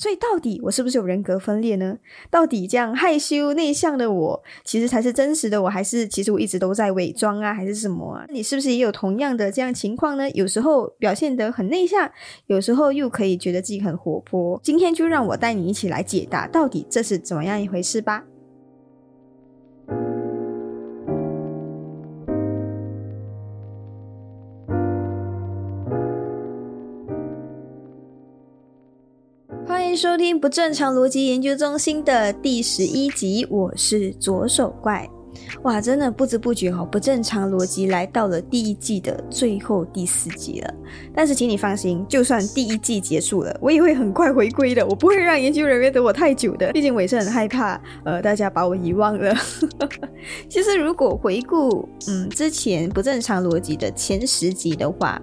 所以到底我是不是有人格分裂呢？到底这样害羞内向的我，其实才是真实的我，还是其实我一直都在伪装啊，还是什么啊？你是不是也有同样的这样情况呢？有时候表现得很内向，有时候又可以觉得自己很活泼。今天就让我带你一起来解答，到底这是怎么样一回事吧。欢迎收听不正常逻辑研究中心的第十一集，我是左手怪。哇，真的不知不觉哈，不正常逻辑来到了第一季的最后第四集了。但是请你放心，就算第一季结束了，我也会很快回归的。我不会让研究人员等我太久的，毕竟我也是很害怕，呃，大家把我遗忘了。其实如果回顾，嗯，之前不正常逻辑的前十集的话，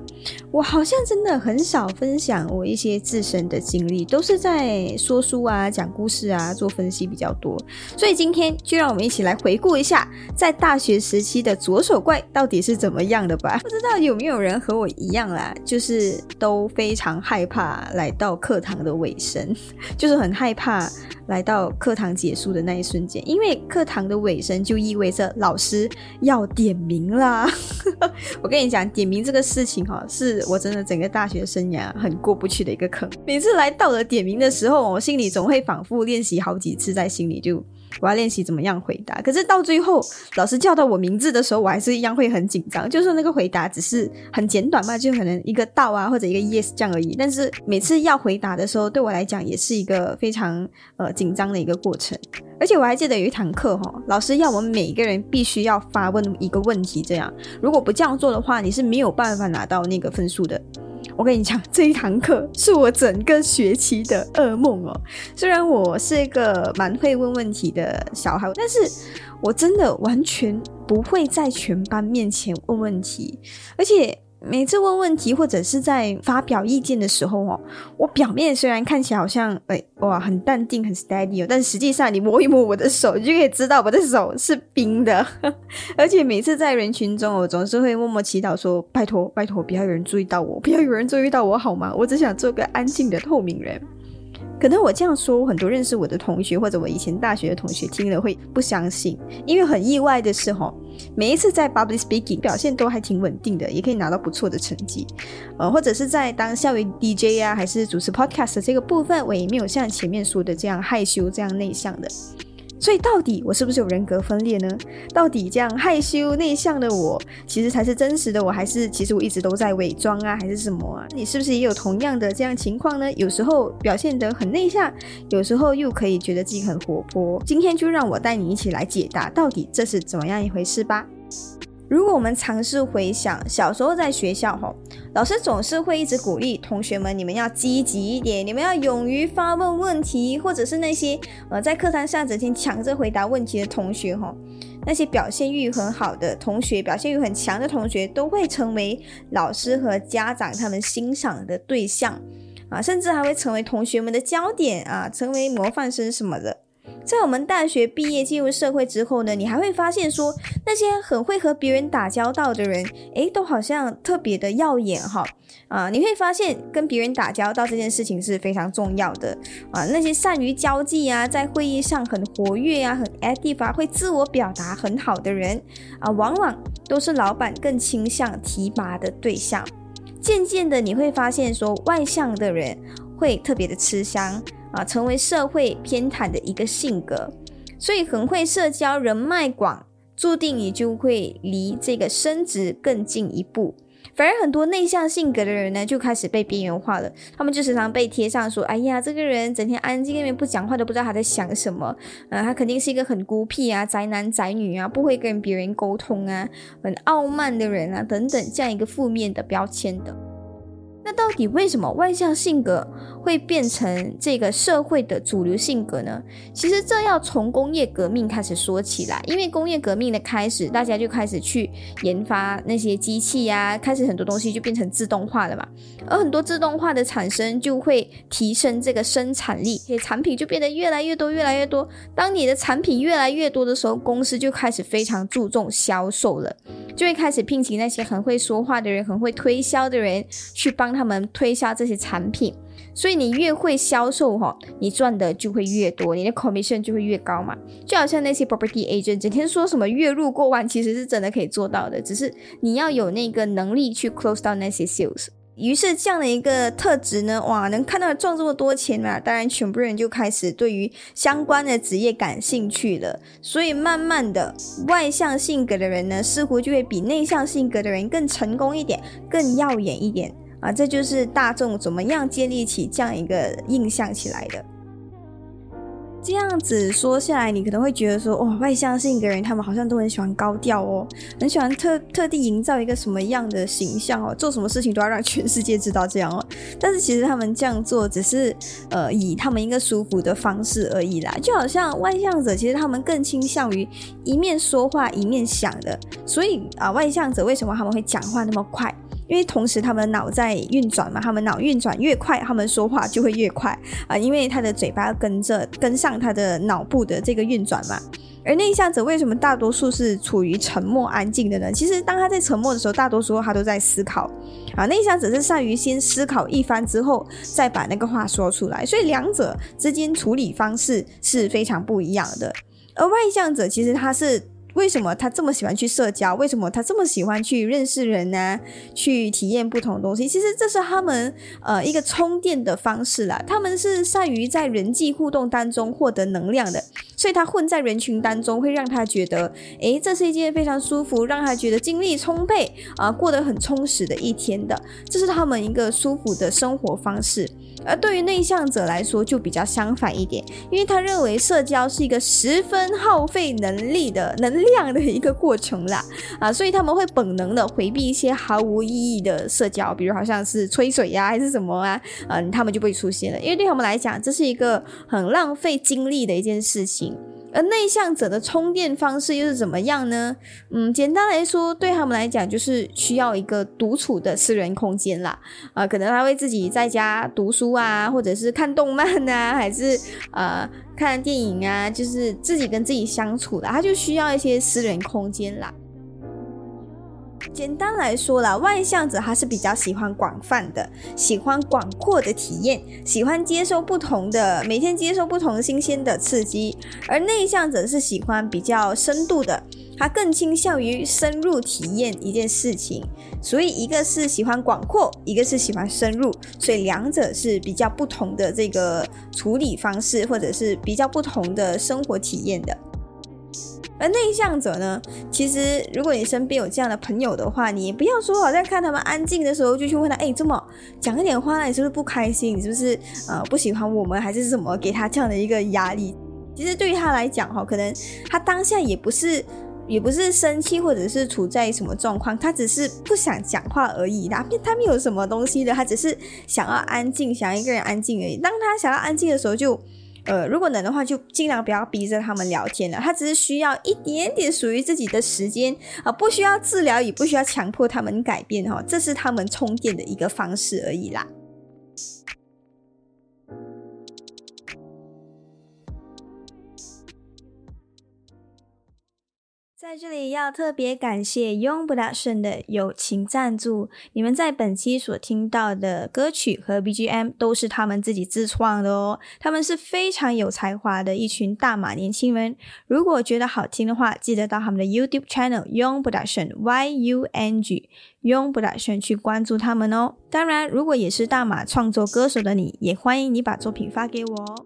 我好像真的很少分享我一些自身的经历，都是在说书啊、讲故事啊、做分析比较多。所以今天就让我们一起来回顾一下。在大学时期的左手怪到底是怎么样的吧？不知道有没有人和我一样啦，就是都非常害怕来到课堂的尾声，就是很害怕来到课堂结束的那一瞬间，因为课堂的尾声就意味着老师要点名啦。我跟你讲，点名这个事情哈，是我真的整个大学生涯很过不去的一个坑。每次来到了点名的时候，我心里总会反复练习好几次，在心里就。我要练习怎么样回答，可是到最后老师叫到我名字的时候，我还是一样会很紧张。就是那个回答只是很简短嘛，就可能一个到啊或者一个 yes 这样而已。但是每次要回答的时候，对我来讲也是一个非常呃紧张的一个过程。而且我还记得有一堂课哈，老师要我们每一个人必须要发问一个问题，这样如果不这样做的话，你是没有办法拿到那个分数的。我跟你讲，这一堂课是我整个学期的噩梦哦。虽然我是一个蛮会问问题的小孩，但是我真的完全不会在全班面前问问题，而且。每次问问题或者是在发表意见的时候哦，我表面虽然看起来好像哎哇很淡定很 steady 哦，但实际上你摸一摸我的手，你就可以知道我的手是冰的。而且每次在人群中，我总是会默默祈祷说：拜托拜托，不要有人注意到我，不要有人注意到我好吗？我只想做个安静的透明人。可能我这样说，很多认识我的同学或者我以前大学的同学听了会不相信，因为很意外的是哈，每一次在 bubly speaking 表现都还挺稳定的，也可以拿到不错的成绩，呃，或者是在当校园 DJ 啊，还是主持 podcast 这个部分，我也没有像前面说的这样害羞、这样内向的。所以到底我是不是有人格分裂呢？到底这样害羞内向的我，其实才是真实的我，还是其实我一直都在伪装啊，还是什么啊？你是不是也有同样的这样情况呢？有时候表现得很内向，有时候又可以觉得自己很活泼。今天就让我带你一起来解答，到底这是怎么样一回事吧。如果我们尝试回想小时候在学校吼，老师总是会一直鼓励同学们，你们要积极一点，你们要勇于发问问题，或者是那些呃在课堂上整天抢着回答问题的同学吼，那些表现欲很好的同学，表现欲很强的同学，都会成为老师和家长他们欣赏的对象啊，甚至还会成为同学们的焦点啊，成为模范生什么的。在我们大学毕业进入社会之后呢，你还会发现说那些很会和别人打交道的人，诶，都好像特别的耀眼哈啊！你会发现跟别人打交道这件事情是非常重要的啊。那些善于交际啊，在会议上很活跃啊，很 active 啊，会自我表达很好的人啊，往往都是老板更倾向提拔的对象。渐渐的，你会发现说外向的人会特别的吃香。啊，成为社会偏袒的一个性格，所以很会社交，人脉广，注定你就会离这个升职更近一步。反而很多内向性格的人呢，就开始被边缘化了。他们就时常被贴上说：“哎呀，这个人整天安静那边不讲话，都不知道他在想什么。呃，他肯定是一个很孤僻啊，宅男宅女啊，不会跟别人沟通啊，很傲慢的人啊，等等这样一个负面的标签的。”那到底为什么外向性格会变成这个社会的主流性格呢？其实这要从工业革命开始说起来，因为工业革命的开始，大家就开始去研发那些机器呀，开始很多东西就变成自动化了嘛。而很多自动化的产生就会提升这个生产力，产品就变得越来越多，越来越多。当你的产品越来越多的时候，公司就开始非常注重销售了。就会开始聘请那些很会说话的人、很会推销的人去帮他们推销这些产品，所以你越会销售哈，你赚的就会越多，你的 commission 就会越高嘛。就好像那些 property agent 整天说什么月入过万，其实是真的可以做到的，只是你要有那个能力去 close 到那些 sales。于是这样的一个特质呢，哇，能看到赚这么多钱嘛？当然，全部人就开始对于相关的职业感兴趣了。所以慢慢的，外向性格的人呢，似乎就会比内向性格的人更成功一点，更耀眼一点啊！这就是大众怎么样建立起这样一个印象起来的。这样子说下来，你可能会觉得说，哇，外向性格人他们好像都很喜欢高调哦，很喜欢特特地营造一个什么样的形象哦，做什么事情都要让全世界知道这样哦。但是其实他们这样做只是呃以他们一个舒服的方式而已啦，就好像外向者其实他们更倾向于一面说话一面想的，所以啊，外向者为什么他们会讲话那么快？因为同时他们脑在运转嘛，他们脑运转越快，他们说话就会越快啊，因为他的嘴巴要跟着跟上他的脑部的这个运转嘛。而内向者为什么大多数是处于沉默安静的呢？其实当他在沉默的时候，大多数他都在思考啊。内向者是善于先思考一番之后，再把那个话说出来，所以两者之间处理方式是非常不一样的。而外向者其实他是。为什么他这么喜欢去社交？为什么他这么喜欢去认识人呢？去体验不同的东西？其实这是他们呃一个充电的方式啦。他们是善于在人际互动当中获得能量的，所以他混在人群当中，会让他觉得，诶，这是一件非常舒服，让他觉得精力充沛啊，过得很充实的一天的。这是他们一个舒服的生活方式。而对于内向者来说，就比较相反一点，因为他认为社交是一个十分耗费能力的能量的一个过程啦，啊，所以他们会本能的回避一些毫无意义的社交，比如好像是吹水呀，还是什么啊，嗯，他们就不会出现了，因为对他们来讲，这是一个很浪费精力的一件事情。而内向者的充电方式又是怎么样呢？嗯，简单来说，对他们来讲就是需要一个独处的私人空间啦。啊，可能他会自己在家读书啊，或者是看动漫啊，还是呃看电影啊，就是自己跟自己相处的，他就需要一些私人空间啦。简单来说啦，外向者他是比较喜欢广泛的，喜欢广阔的体验，喜欢接受不同的，每天接受不同新鲜的刺激；而内向者是喜欢比较深度的，他更倾向于深入体验一件事情。所以一个是喜欢广阔，一个是喜欢深入，所以两者是比较不同的这个处理方式，或者是比较不同的生活体验的。而内向者呢，其实如果你身边有这样的朋友的话，你不要说好像看他们安静的时候就去问他，哎，这么讲一点话，你是不是不开心？你是不是呃不喜欢我们，还是什么？给他这样的一个压力。其实对于他来讲，哈，可能他当下也不是也不是生气，或者是处在什么状况，他只是不想讲话而已。他 他没有什么东西的，他只是想要安静，想要一个人安静而已。当他想要安静的时候，就。呃，如果能的话，就尽量不要逼着他们聊天了。他只是需要一点点属于自己的时间啊，不需要治疗，也不需要强迫他们改变哈，这是他们充电的一个方式而已啦。在这里要特别感谢 Young Production 的友情赞助，你们在本期所听到的歌曲和 BGM 都是他们自己自创的哦。他们是非常有才华的一群大马年轻人，如果觉得好听的话，记得到他们的 YouTube channel Young Production Y U N G Young Production 去关注他们哦。当然，如果也是大马创作歌手的你，也欢迎你把作品发给我哦。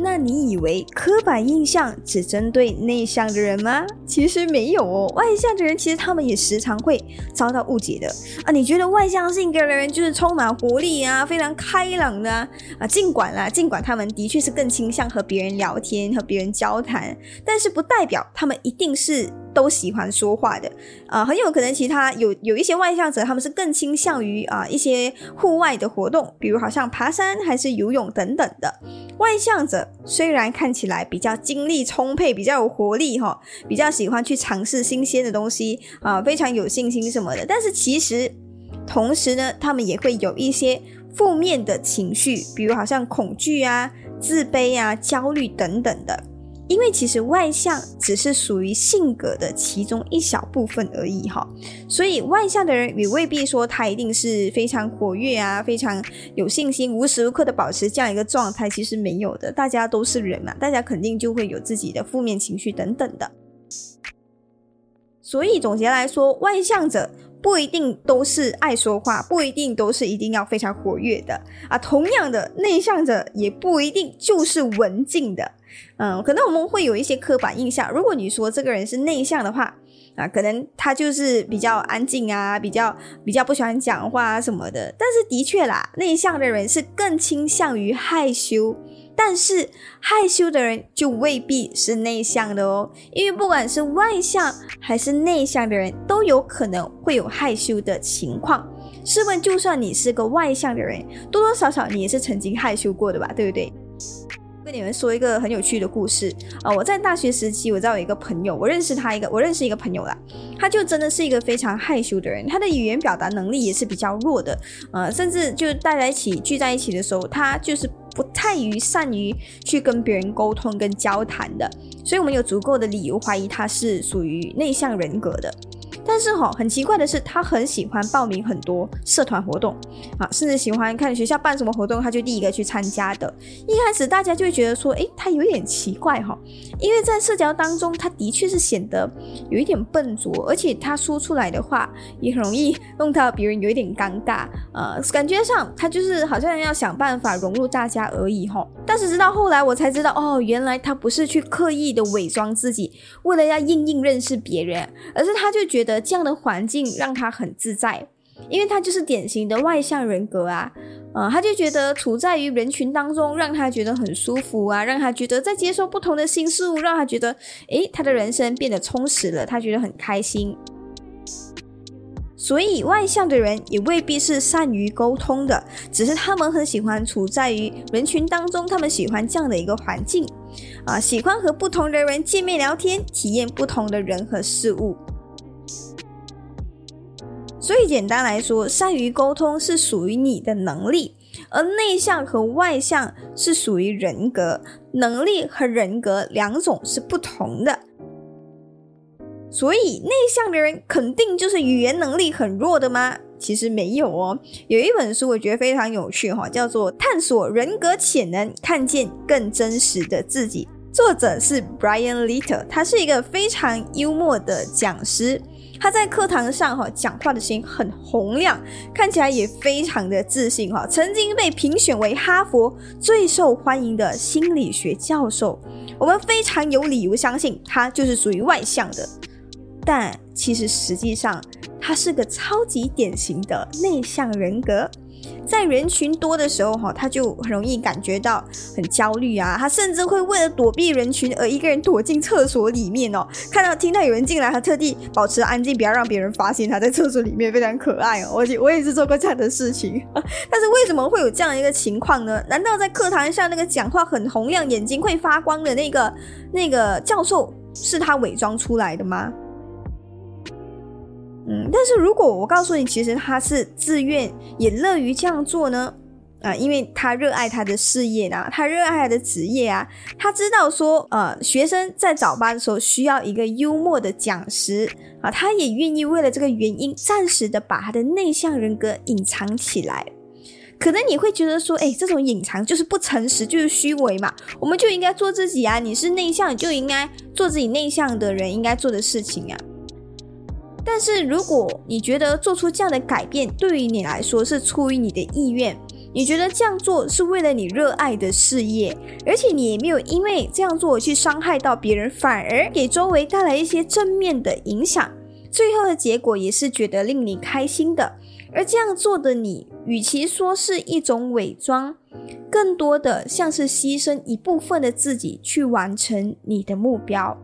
那你以为刻板印象只针对内向的人吗？其实没有哦，外向的人其实他们也时常会遭到误解的啊。你觉得外向性格的人就是充满活力啊，非常开朗的啊？尽管啦，尽管他们的确是更倾向和别人聊天、和别人交谈，但是不代表他们一定是。都喜欢说话的，啊，很有可能其他有有一些外向者，他们是更倾向于啊一些户外的活动，比如好像爬山还是游泳等等的。外向者虽然看起来比较精力充沛，比较有活力哈，比较喜欢去尝试新鲜的东西啊，非常有信心什么的，但是其实同时呢，他们也会有一些负面的情绪，比如好像恐惧啊、自卑啊、焦虑等等的。因为其实外向只是属于性格的其中一小部分而已哈，所以外向的人也未必说他一定是非常活跃啊，非常有信心，无时无刻的保持这样一个状态，其实没有的。大家都是人嘛，大家肯定就会有自己的负面情绪等等的。所以总结来说，外向者。不一定都是爱说话，不一定都是一定要非常活跃的啊。同样的，内向者也不一定就是文静的。嗯，可能我们会有一些刻板印象。如果你说这个人是内向的话，啊，可能他就是比较安静啊，比较比较不喜欢讲话啊什么的。但是的确啦，内向的人是更倾向于害羞。但是害羞的人就未必是内向的哦，因为不管是外向还是内向的人，都有可能会有害羞的情况。试问，就算你是个外向的人，多多少少你也是曾经害羞过的吧，对不对？跟你们说一个很有趣的故事啊！我在大学时期，我知道有一个朋友，我认识他一个，我认识一个朋友啦，他就真的是一个非常害羞的人，他的语言表达能力也是比较弱的，呃，甚至就大家一起聚在一起的时候，他就是。不太于善于去跟别人沟通跟交谈的，所以我们有足够的理由怀疑他是属于内向人格的。但是哈，很奇怪的是，他很喜欢报名很多社团活动啊，甚至喜欢看学校办什么活动，他就第一个去参加的。一开始大家就会觉得说，诶，他有点奇怪哈，因为在社交当中，他的确是显得有一点笨拙，而且他说出来的话也很容易弄到别人有一点尴尬，呃，感觉上他就是好像要想办法融入大家而已哈。但是直到后来我才知道，哦，原来他不是去刻意的伪装自己，为了要硬硬认识别人，而是他就觉得。这样的环境让他很自在，因为他就是典型的外向人格啊，呃，他就觉得处在于人群当中，让他觉得很舒服啊，让他觉得在接受不同的新事物，让他觉得，诶，他的人生变得充实了，他觉得很开心。所以，外向的人也未必是善于沟通的，只是他们很喜欢处在于人群当中，他们喜欢这样的一个环境，啊，喜欢和不同的人见面聊天，体验不同的人和事物。所以简单来说，善于沟通是属于你的能力，而内向和外向是属于人格。能力和人格两种是不同的。所以内向的人肯定就是语言能力很弱的吗？其实没有哦。有一本书我觉得非常有趣哈，叫做《探索人格潜能，看见更真实的自己》，作者是 Brian Little，他是一个非常幽默的讲师。他在课堂上哈讲话的声音很洪亮，看起来也非常的自信哈。曾经被评选为哈佛最受欢迎的心理学教授，我们非常有理由相信他就是属于外向的。但其实实际上，他是个超级典型的内向人格。在人群多的时候，哈，他就很容易感觉到很焦虑啊。他甚至会为了躲避人群而一个人躲进厕所里面哦。看到听到有人进来，他特地保持安静，不要让别人发现他在厕所里面，非常可爱哦。我我也是做过这样的事情。但是为什么会有这样一个情况呢？难道在课堂上那个讲话很洪亮、眼睛会发光的那个那个教授是他伪装出来的吗？嗯，但是如果我告诉你，其实他是自愿也乐于这样做呢？啊，因为他热爱他的事业啊，他热爱他的职业啊，他知道说，呃，学生在早班的时候需要一个幽默的讲师啊，他也愿意为了这个原因，暂时的把他的内向人格隐藏起来。可能你会觉得说，哎，这种隐藏就是不诚实，就是虚伪嘛？我们就应该做自己啊！你是内向，就应该做自己内向的人应该做的事情啊。但是，如果你觉得做出这样的改变对于你来说是出于你的意愿，你觉得这样做是为了你热爱的事业，而且你也没有因为这样做去伤害到别人，反而给周围带来一些正面的影响，最后的结果也是觉得令你开心的。而这样做的你，与其说是一种伪装，更多的像是牺牲一部分的自己去完成你的目标。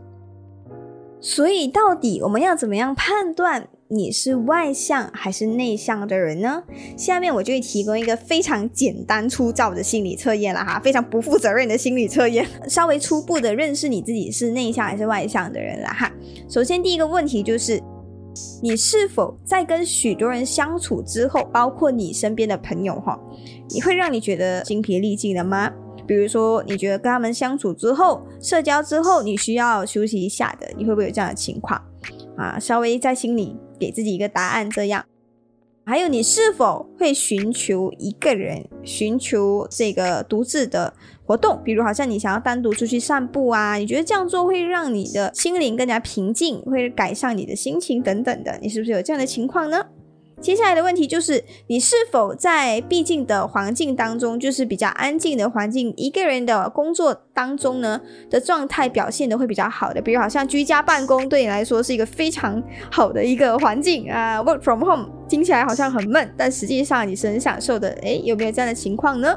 所以，到底我们要怎么样判断你是外向还是内向的人呢？下面我就会提供一个非常简单粗糙的心理测验了哈，非常不负责任的心理测验，稍微初步的认识你自己是内向还是外向的人了哈。首先，第一个问题就是，你是否在跟许多人相处之后，包括你身边的朋友哈，你会让你觉得精疲力尽了吗？比如说，你觉得跟他们相处之后、社交之后，你需要休息一下的，你会不会有这样的情况？啊，稍微在心里给自己一个答案，这样。还有，你是否会寻求一个人，寻求这个独自的活动？比如，好像你想要单独出去散步啊，你觉得这样做会让你的心灵更加平静，会改善你的心情等等的，你是不是有这样的情况呢？接下来的问题就是，你是否在闭静的环境当中，就是比较安静的环境，一个人的工作当中呢的状态表现的会比较好的？比如，好像居家办公对你来说是一个非常好的一个环境啊，work from home 听起来好像很闷，但实际上你是很享受的。诶，有没有这样的情况呢？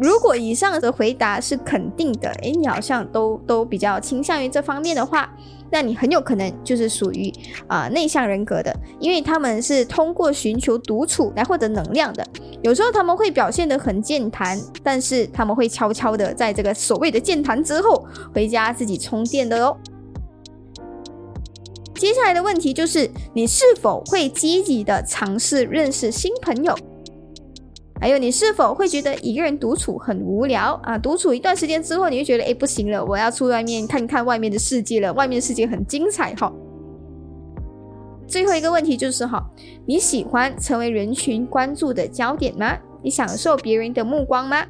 如果以上的回答是肯定的，诶，你好像都都比较倾向于这方面的话。那你很有可能就是属于啊内向人格的，因为他们是通过寻求独处来获得能量的。有时候他们会表现得很健谈，但是他们会悄悄的在这个所谓的健谈之后回家自己充电的哦。接下来的问题就是，你是否会积极的尝试认识新朋友？还有，你是否会觉得一个人独处很无聊啊？独处一段时间之后，你会觉得，哎，不行了，我要出外面看看外面的世界了。外面的世界很精彩哈。最后一个问题就是哈，你喜欢成为人群关注的焦点吗？你享受别人的目光吗？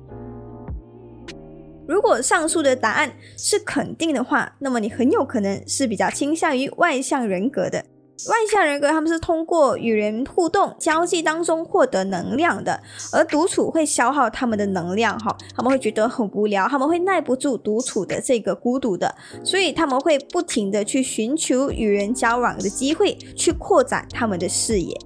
如果上述的答案是肯定的话，那么你很有可能是比较倾向于外向人格的。外向人格，他们是通过与人互动、交际当中获得能量的，而独处会消耗他们的能量，哈，他们会觉得很无聊，他们会耐不住独处的这个孤独的，所以他们会不停的去寻求与人交往的机会，去扩展他们的视野。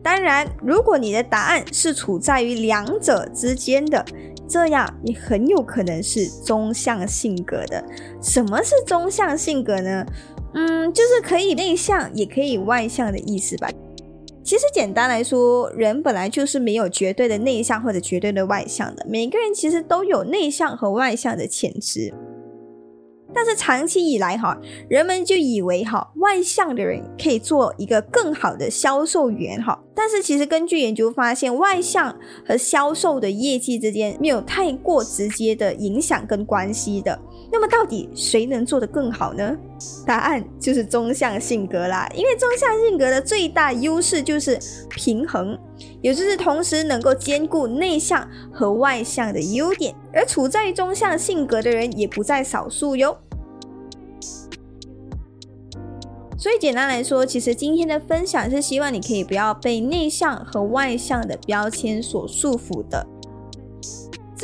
当然，如果你的答案是处在于两者之间的，这样你很有可能是中向性格的。什么是中向性格呢？嗯，就是可以内向，也可以外向的意思吧。其实简单来说，人本来就是没有绝对的内向或者绝对的外向的，每个人其实都有内向和外向的潜质。但是长期以来哈，人们就以为哈外向的人可以做一个更好的销售员哈。但是其实根据研究发现，外向和销售的业绩之间没有太过直接的影响跟关系的。那么到底谁能做得更好呢？答案就是中向性格啦。因为中向性格的最大优势就是平衡，也就是同时能够兼顾内向和外向的优点。而处在中向性格的人也不在少数哟。所以简单来说，其实今天的分享是希望你可以不要被内向和外向的标签所束缚的。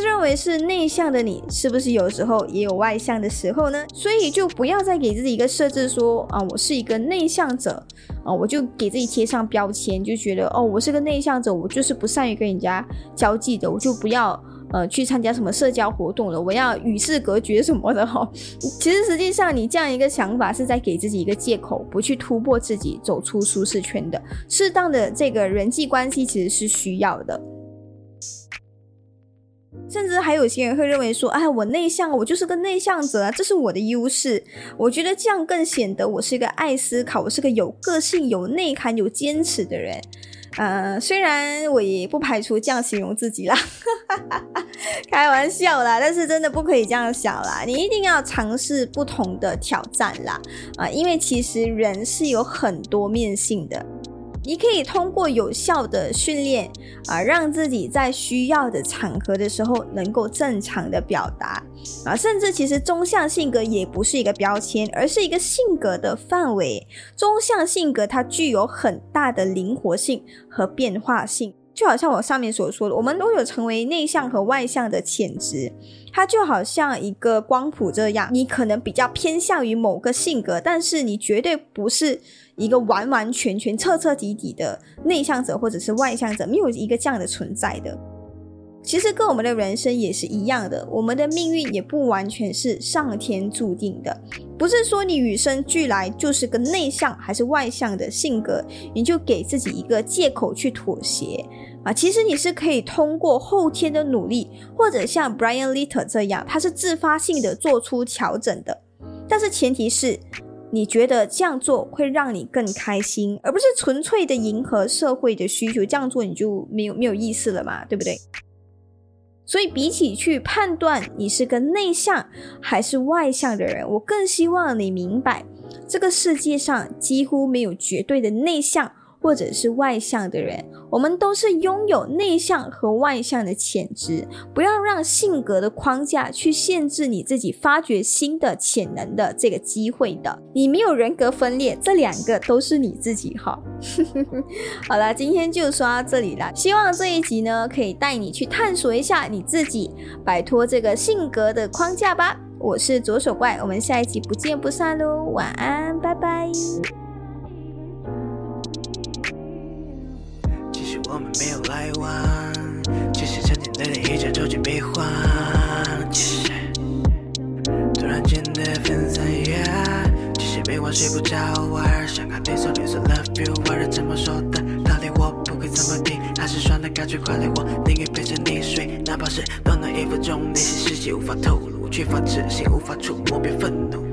认为是内向的你，是不是有时候也有外向的时候呢？所以就不要再给自己一个设置，说啊，我是一个内向者啊，我就给自己贴上标签，就觉得哦，我是个内向者，我就是不善于跟人家交际的，我就不要。呃，去参加什么社交活动了？我要与世隔绝什么的哈。其实实际上，你这样一个想法是在给自己一个借口，不去突破自己，走出舒适圈的。适当的这个人际关系其实是需要的。甚至还有些人会认为说，哎，我内向，我就是个内向者啊，这是我的优势。我觉得这样更显得我是一个爱思考，我是个有个性、有内涵、有坚持的人。呃，虽然我也不排除这样形容自己啦，开玩笑啦，但是真的不可以这样想啦，你一定要尝试不同的挑战啦，啊，因为其实人是有很多面性的。你可以通过有效的训练啊，让自己在需要的场合的时候能够正常的表达啊，甚至其实中向性格也不是一个标签，而是一个性格的范围。中向性格它具有很大的灵活性和变化性。就好像我上面所说的，我们都有成为内向和外向的潜质，它就好像一个光谱这样，你可能比较偏向于某个性格，但是你绝对不是一个完完全全、彻彻底底的内向者或者是外向者，没有一个这样的存在的。其实跟我们的人生也是一样的，我们的命运也不完全是上天注定的，不是说你与生俱来就是个内向还是外向的性格，你就给自己一个借口去妥协。啊，其实你是可以通过后天的努力，或者像 Brian Little 这样，他是自发性的做出调整的。但是前提是，你觉得这样做会让你更开心，而不是纯粹的迎合社会的需求。这样做你就没有没有意思了嘛，对不对？所以比起去判断你是个内向还是外向的人，我更希望你明白，这个世界上几乎没有绝对的内向。或者是外向的人，我们都是拥有内向和外向的潜质。不要让性格的框架去限制你自己发掘新的潜能的这个机会的。你没有人格分裂，这两个都是你自己哈。好了，今天就说到这里了。希望这一集呢，可以带你去探索一下你自己，摆脱这个性格的框架吧。我是左手怪，我们下一集不见不散喽。晚安，拜拜。么说的？道理我不会怎么听，还是算了，干脆快乐我宁愿陪着你睡，哪怕是短短一分钟，内心世界无法透露，缺乏自信无法触摸，别愤怒。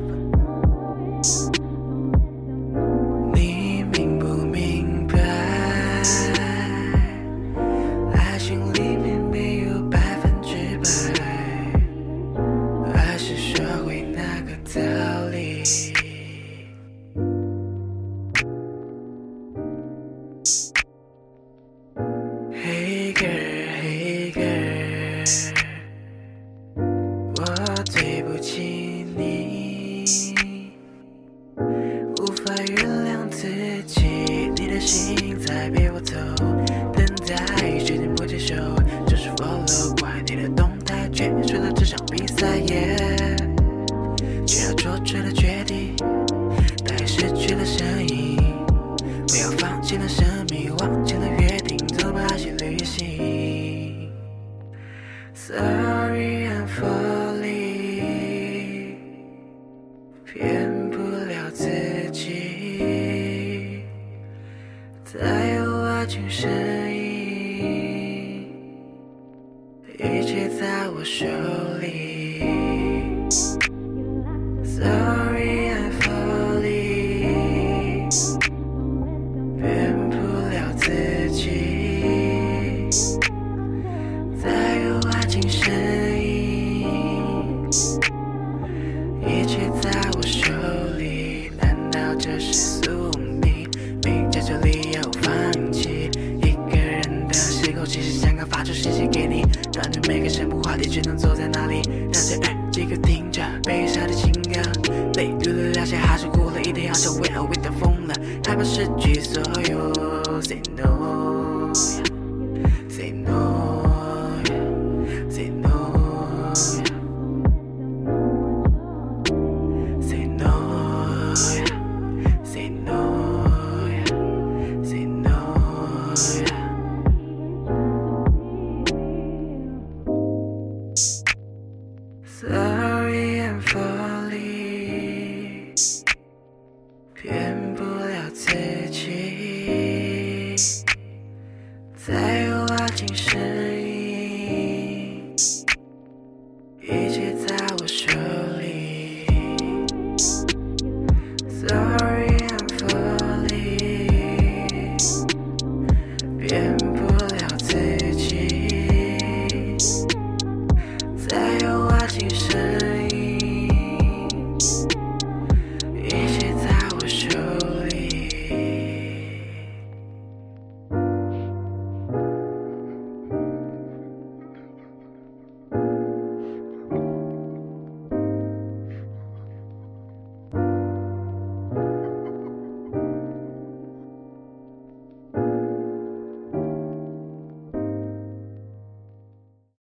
Sorry I'm falling 不想不话题，只能坐在那里，戴着耳机，可听着悲伤的情歌。对于了解还是忽略了，一定要想，为何会等疯了，害怕失去所有。Say no。